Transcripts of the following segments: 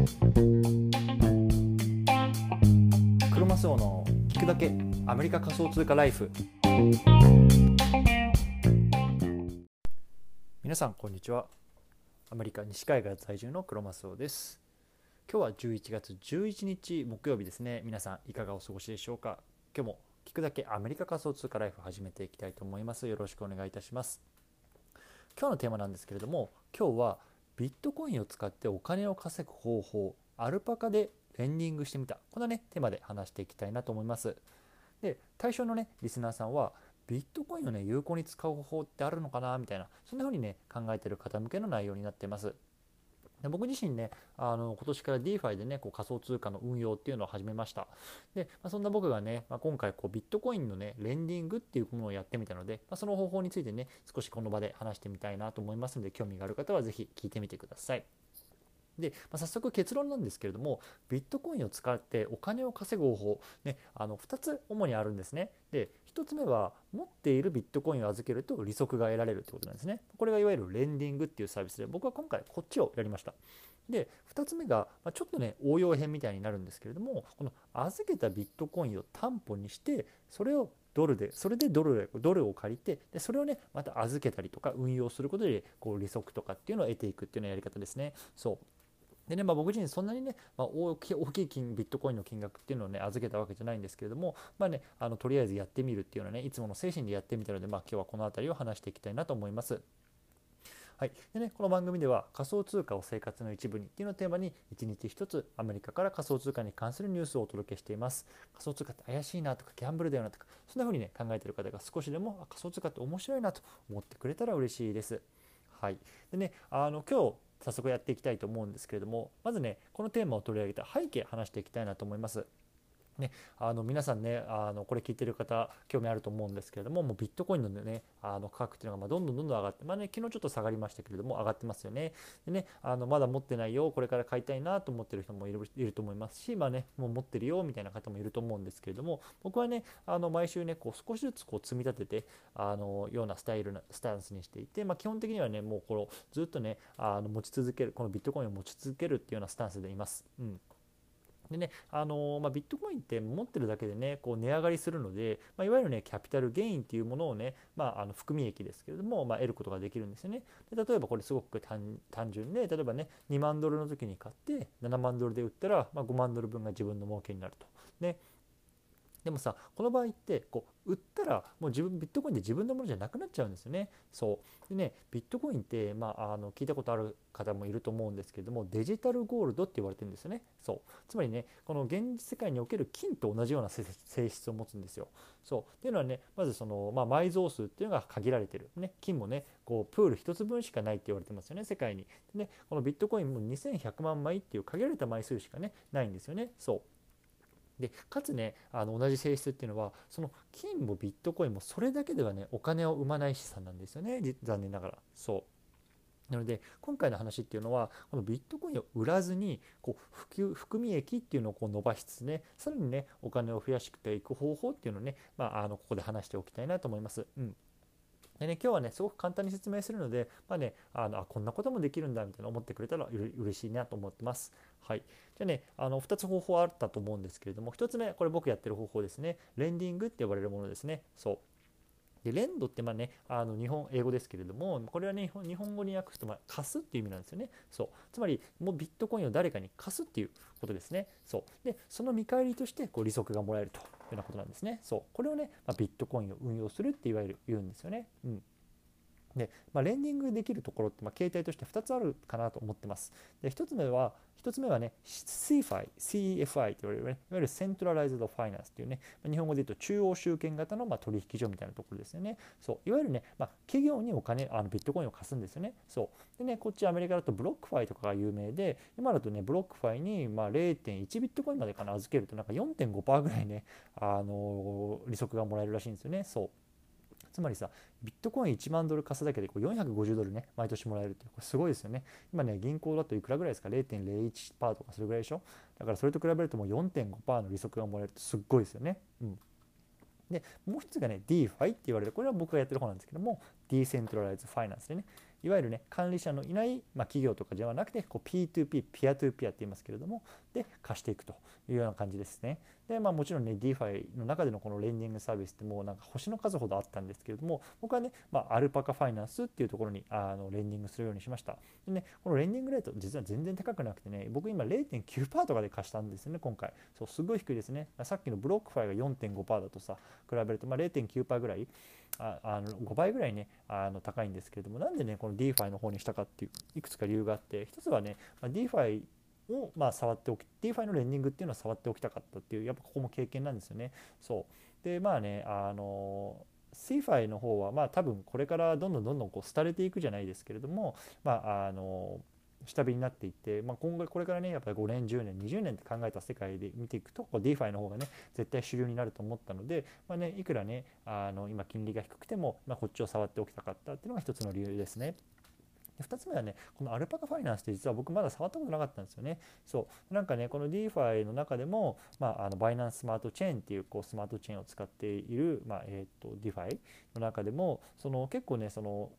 クロマスオの聞くだけアメリカ仮想通貨ライフ。皆さんこんにちは。アメリカ西海岸在住のクロマスオです。今日は11月11日木曜日ですね。皆さんいかがお過ごしでしょうか。今日も聞くだけアメリカ仮想通貨ライフ始めていきたいと思います。よろしくお願いいたします。今日のテーマなんですけれども今日はビットコインを使ってお金を稼ぐ方法アルパカでレンディングしてみた。このねテーマで話していきたいなと思います。で対象のねリスナーさんはビットコインをね有効に使う方法ってあるのかなみたいなそんな風にね考えてる方向けの内容になってます。で僕自身ねあの今年から DeFi でねこう仮想通貨の運用っていうのを始めました。で、まあ、そんな僕がね、まあ、今回こうビットコインのねレンディングっていうものをやってみたので、まあ、その方法についてね少しこの場で話してみたいなと思いますので興味がある方は是非聞いてみてください。で、まあ、早速結論なんですけれどもビットコインを使ってお金を稼ぐ方法、ね、あの2つ主にあるんですね。で1つ目は持っているビットコインを預けると利息が得られるってことなんですね。これがいわゆるレンディングっていうサービスで僕は今回こっちをやりました。で2つ目が、ま、ちょっとね応用編みたいになるんですけれどもこの預けたビットコインを担保にしてそれをドルでそれでドルドルを借りてでそれをねまた預けたりとか運用することでこう利息とかっていうのを得ていくっていうようなやり方ですね。そう。でね、まあ、僕自身そんなにね、まあ、大き大きい金ビットコインの金額っていうのをね預けたわけじゃないんですけれども、まあね、あのとりあえずやってみるっていうのはねいつもの精神でやってみたので、まあ、今日はこの辺りを話していきたいなと思います。はいでね、この番組では仮想通貨を生活の一部にっていうのをテーマに一日一つアメリカから仮想通貨に関するニュースをお届けしています。仮想通貨って怪しいなとかギャンブルだよなとかそんな風にね考えてる方が少しでも仮想通貨って面白いなと思ってくれたら嬉しいです。はい、でねあの今日早速やっていきたいと思うんですけれどもまずねこのテーマを取り上げた背景話していきたいなと思います。ね、あの皆さんねあのこれ聞いてる方興味あると思うんですけれどももうビットコインのねあの価格っていうのがまどんどんどんどん上がってまあね昨日ちょっと下がりましたけれども上がってますよねでねあのまだ持ってないよこれから買いたいなと思ってる人もいると思いますしまあねもう持ってるよみたいな方もいると思うんですけれども僕はねあの毎週ねこう少しずつこう積み立ててあのようなスタイルなスタンスにしていてまあ基本的にはねもうこのずっとねあの持ち続けるこのビットコインを持ち続けるっていうようなスタンスでいます。うんでね、あのまあ、ビットコインって持ってるだけでね、こう値上がりするので、まあ、いわゆるね、キャピタルゲインっていうものをね、まあ、あの含み益ですけれども、まあ、得ることができるんですよね。で例えばこれすごく単純で、例えばね、2万ドルの時に買って、7万ドルで売ったら、まあ、5万ドル分が自分の儲けになると。ね、でもさこの場合ってこう売ったらもう自分ビットコインで自分のものじゃなくなっちゃうんですよね。そうでねビットコインって、まあ、あの聞いたことある方もいると思うんですけれどもデジタルゴールドって言われてるんですよね。そうつまりねこの現実世界における金と同じような性質を持つんですよ。そうっていうのはねまずその、まあ、埋蔵数っていうのが限られてる、ね、金もねこうプール1つ分しかないって言われてますよね世界に。でねこのビットコインも2100万枚っていう限られた枚数しかねないんですよね。そうでかつねあの同じ性質っていうのはその金もビットコインもそれだけではねお金を生まない資産なんですよね残念ながら。そう。なので今回の話っていうのはこのビットコインを売らずにこう普及含み益っていうのをこう伸ばしつつねさらにねお金を増やしていく方法っていうのをね、まあ、あのここで話しておきたいなと思います。うん。でね、今日はね、すごく簡単に説明するので、まあね、あのあこんなこともできるんだみたいな思ってくれたら嬉しいなと思ってます。はい。じゃあね、あの2つ方法あったと思うんですけれども、1つ目、これ僕やってる方法ですね。レンディングって呼ばれるものですね。そう。でレンドってまあねあの日本英語ですけれどもこれはね日本語に訳すとまあ貸すっていう意味なんですよね。そう。つまりもうビットコインを誰かに貸すっていうことですね。そう。でその見返りとしてこう利息がもらえるというようなことなんですね。そう。これをね、まあ、ビットコインを運用するっていわゆる言うんですよね。うん。で、まあ、レンディングできるところって、まあ、形態として2つあるかなと思ってます。で1つ目は1つ目はね CeFi、CeFi と言われる、ね、いわゆる centralized finance っていうね、ま日本語で言うと中央集権型のま取引所みたいなところですよね。そういわゆるね、まあ、企業にお金、あのビットコインを貸すんですよね。そうでね、こっちアメリカだと BlockFi とかが有名で、今だとね、 BlockFi にま0.1ビットコインまでかな預けるとなんか4.5%ぐらいね、あの利息がもらえるらしいんですよね。そうつまりさビットコイン1万ドル貸すだけでこう450ドルね毎年もらえるってこれすごいですよね。今ね銀行だといくらぐらいですか？0.01%とかそれぐらいでしょ？だからそれと比べるともう4.5%の利息がもらえるってすっごいですよね。うん。でもう一つがね DeFi って言われる。これは僕がやってる方なんですけどもディーセントラライズファイナンスでね。いわゆるね管理者のいない、まあ、企業とかではなくてこう P2P ピアトゥーピアって言いますけれどもで貸していくというような感じですね。でまあもちろんね DeFi の中でのこのレンディングサービスってもうなんか星の数ほどあったんですけれども僕はね、まあ、 Alpaca Finance っていうところにあのレンディングするようにしました。でねこのレンディングレート実は全然高くなくてね僕今0.9%とかで貸したんですよね今回。そうすごい低いですね。さっきの BlockFi が4.5%だとさ比べるとまあ0.9%ぐらいああの5倍ぐらいねあの高いんですけれどもなんでねこの DeFi の方にしたかっていういくつか理由があって一つはね、まあ、DeFi をまあ触っておき DeFi のレンディングっていうのは触っておきたかったっていうやっぱここも経験なんですよね。そうでまあねあの CFI の方はまあ多分これからどんどんどんどんこう廃れていくじゃないですけれどもまああの下火になっていって、まあ、今後これからねやっぱり5年10年20年って考えた世界で見ていくと DeFi の方がね絶対主流になると思ったので、まあね、いくらねあの今金利が低くても、まあ、こっちを触っておきたかったっていうのが一つの理由ですね。で2つ目はね、このアルパカファイナンスって実は僕まだ触ったことなかったんですよね。そう。なんかね、この DeFi の中でも、まあ、あのバイナンススマートチェーンっていうこうスマートチェーンを使っている、まあ、えっ、ー、と、DeFi の中でも、その結構ね、その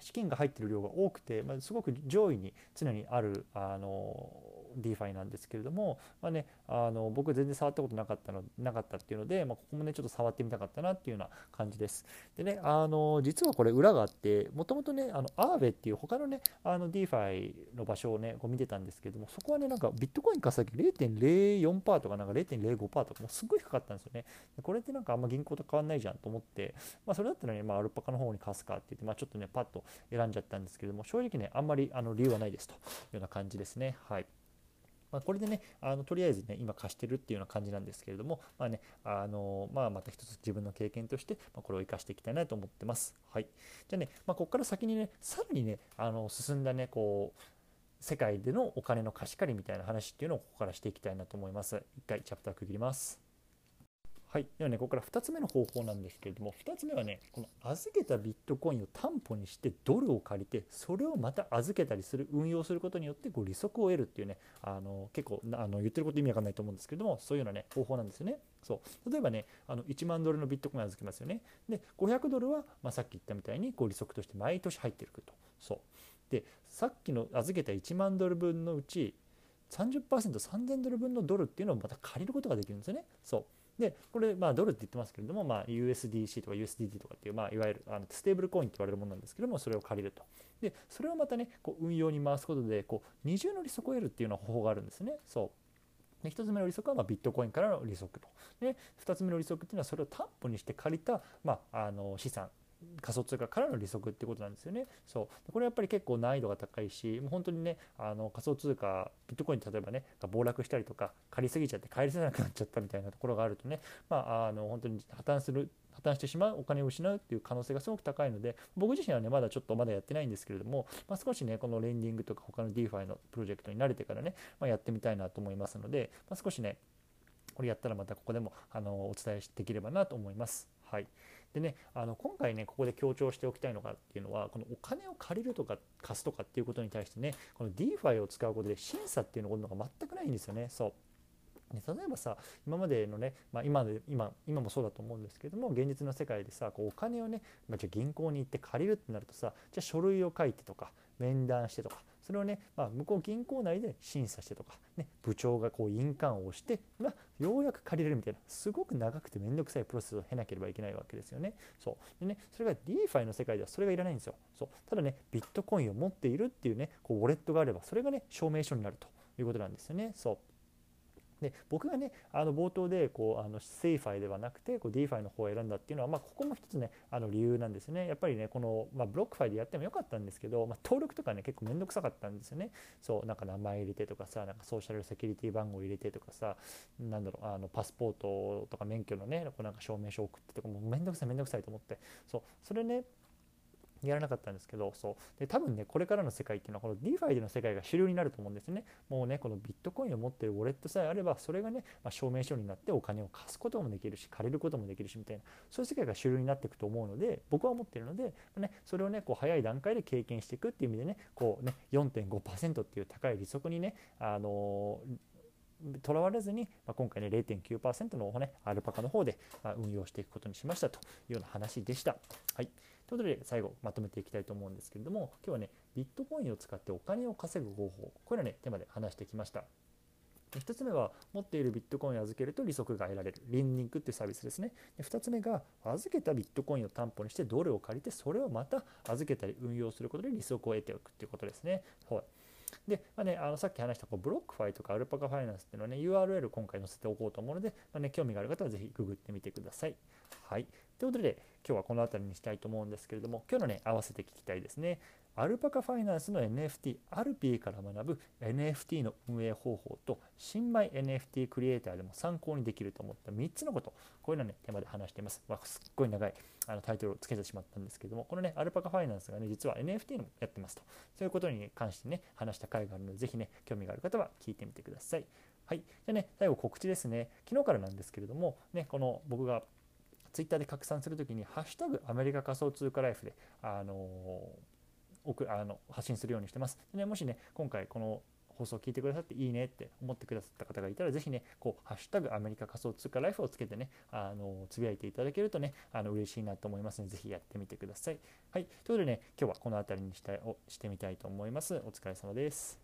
資金が入ってる量が多くて、まあ、すごく上位に常にあるあの DeFi なんですけれども、まあね、あの僕全然触ったことなかったのなかったっていうので、まあ、ここもねちょっと触ってみたかったなっていうような感じです。でねあの実はこれ裏があってもともとねあのアーベっていう他のねあの DeFi の場所をねこう見てたんですけどもそこはねなんかビットコイン稼ぎ0.04%とかなんか0.05%とかもうすごい低かったんですよね。でこれってなんかあんま銀行と変わんないじゃんと思って、まあ、それだったらね、まあ、アルパカの方に貸すかって言って、まあ、ちょっとねパッと選んじゃったんですけども正直ねあんまりあの理由はないですというような感じですね。はいまあ、これでねあのとりあえずね今貸してるっていうような感じなんですけれども、まあねあのまあ、また一つ自分の経験として、ま、これを生かしていきたいなと思ってます。はい、じゃあね、まあ、ここから先にねさらにねあの進んだねこう世界でのお金の貸し借りみたいな話っていうのをここからしていきたいなと思います。一回チャプター区切ります。はい、ではね、ここから2つ目の方法なんですけれども、2つ目はね、この預けたビットコインを担保にしてドルを借りて、それをまた預けたりする、運用することによってこう利息を得るっていうね、あの結構あの言ってること意味わかんないと思うんですけども、そういうようなね、方法なんですよね。そう例えばね、あの1万ドルのビットコイン預けますよね。で、500ドルは、まあ、さっき言ったみたいにこう利息として毎年入ってくると。そうで、さっきの預けた1万ドル分のうち、30%、3000ドル分のドルっていうのをまた借りることができるんですよね。そうでこれまあドルって言ってますけれども、まあ、USDC とか USDT とかっていう、まあ、いわゆるあのステーブルコインって言われるものなんですけどもそれを借りると。でそれをまたねこう運用に回すことでこう二重の利息を得るっていうような方法があるんですね。そう。で1つ目の利息はまビットコインからの利息と。で2つ目の利息っていうのはそれを担保にして借りた、まあ、あの資産仮想通貨からの利息ってことなんですよね。そうこれやっぱり結構難易度が高いしもう本当にねあの仮想通貨ビットコイン例えばね暴落したりとか借りすぎちゃって返せなくなっちゃったみたいなところがあるとねまああの本当に破綻する破綻してしまうお金を失うっていう可能性がすごく高いので僕自身はねまだちょっとまだやってないんですけれども、まあ、少しねこのレンディングとか他の DeFi のプロジェクトに慣れてからね、まあ、やってみたいなと思いますので、まあ、少しねこれやったらまたここでもあのお伝えできればなと思います。はい、でねあの今回ねここで強調しておきたいのかっていうのはこのお金を借りるとか貸すとかっていうことに対してねこの DeFi を使うことで審査っていうのが全くないんですよね。そう。例えばさ今までのね、まあ、今で今今もそうだと思うんですけども現実の世界でさこうお金をね、まあ、じゃ銀行に行って借りるってなるとさじゃ書類を書いてとか面談してとかそれをね、まあ、向こう銀行内で審査してとか、ね、部長がこう印鑑を押して、まあ、ようやく借りれるみたいなすごく長くて面倒くさいプロセスを経なければいけないわけですよね。そうでねそれが DeFi の世界ではそれがいらないんですよ。そうただねビットコインを持っているっていうねこうウォレットがあればそれがね証明書になるということなんですよね。そうで僕がねあの冒頭でこうあの CeFi ではなくてこう DeFi の方を選んだっていうのは、まあ、ここも一つねあの理由なんですね。やっぱりねこの、まあ、 BlockFi でやってもよかったんですけど、まあ、登録とかね結構面倒くさかったんですよね。そうなんか名前入れてとかさなんかソーシャルセキュリティ番号入れてとかさなんだろうあのパスポートとか免許のねこうなんか証明書送ってとかもう面倒くさい面倒くさいと思って。そうそれねやらなかったんですけどそう。で多分ねこれからの世界っていうのはこの DeFi での世界が主流になると思うんですね。もうねこのビットコインを持ってるウォレットさえあればそれがね、まあ、証明書になってお金を貸すこともできるし借りることもできるしみたいな。そういう世界が主流になっていくと思うので僕は思ってるので、ね、それをねこう早い段階で経験していくっていう意味でねこうね4.5%っていう高い利息にねあのとらわれずに、まあ、今回ね0.9%の、ね、アルパカの方で、ま、運用していくことにしましたというような話でした。はい。ということで最後まとめていきたいと思うんですけれども今日はねビットコインを使ってお金を稼ぐ方法これらねテーマで話してきました。1つ目は持っているビットコインを預けると利息が得られるリンニングっていうサービスですね。で2つ目が預けたビットコインを担保にしてドルを借りてそれをまた預けたり運用することで利息を得ておくっていうことですね。はい。で、まあね、あのさっき話したこう BlockFi とか Alpaca Finance っていうのはね URL 今回載せておこうと思うので、まあね、興味がある方はぜひググってみてください。はい、ということで今日はこの辺りにしたいと思うんですけれども今日のね合わせて聞きたいですね。アルパカファイナンスの NFT アルピーから学ぶ NFT の運営方法と新米 NFT クリエイターでも参考にできると思った3つのこと。こういうのねテーマで話しています、まあ、すっごい長いあのタイトルをつけてしまったんですけどもこのね Alpaca Finance がね実は NFT もやってますと。そういうことに関してね話した回があるのでぜひね興味がある方は聞いてみてください。はい。じゃあね最後告知ですね。昨日からなんですけれどもねこの僕がツイッターで拡散するときに、ハッシュタグアメリカ仮想通貨ライフで、あのー送あの発信するようにしてます。でね、もしね、今回この放送を聞いてくださっていいねって思ってくださった方がいたら、ぜひね、こう、ハッシュタグアメリカ仮想通貨ライフをつけてね、あの、つぶやいていただけるとね、あの、嬉しいなと思いますので、ぜひやってみてください。はい。ということでね、今日はこの辺りにしたいをしてみたいと思います。お疲れ様です。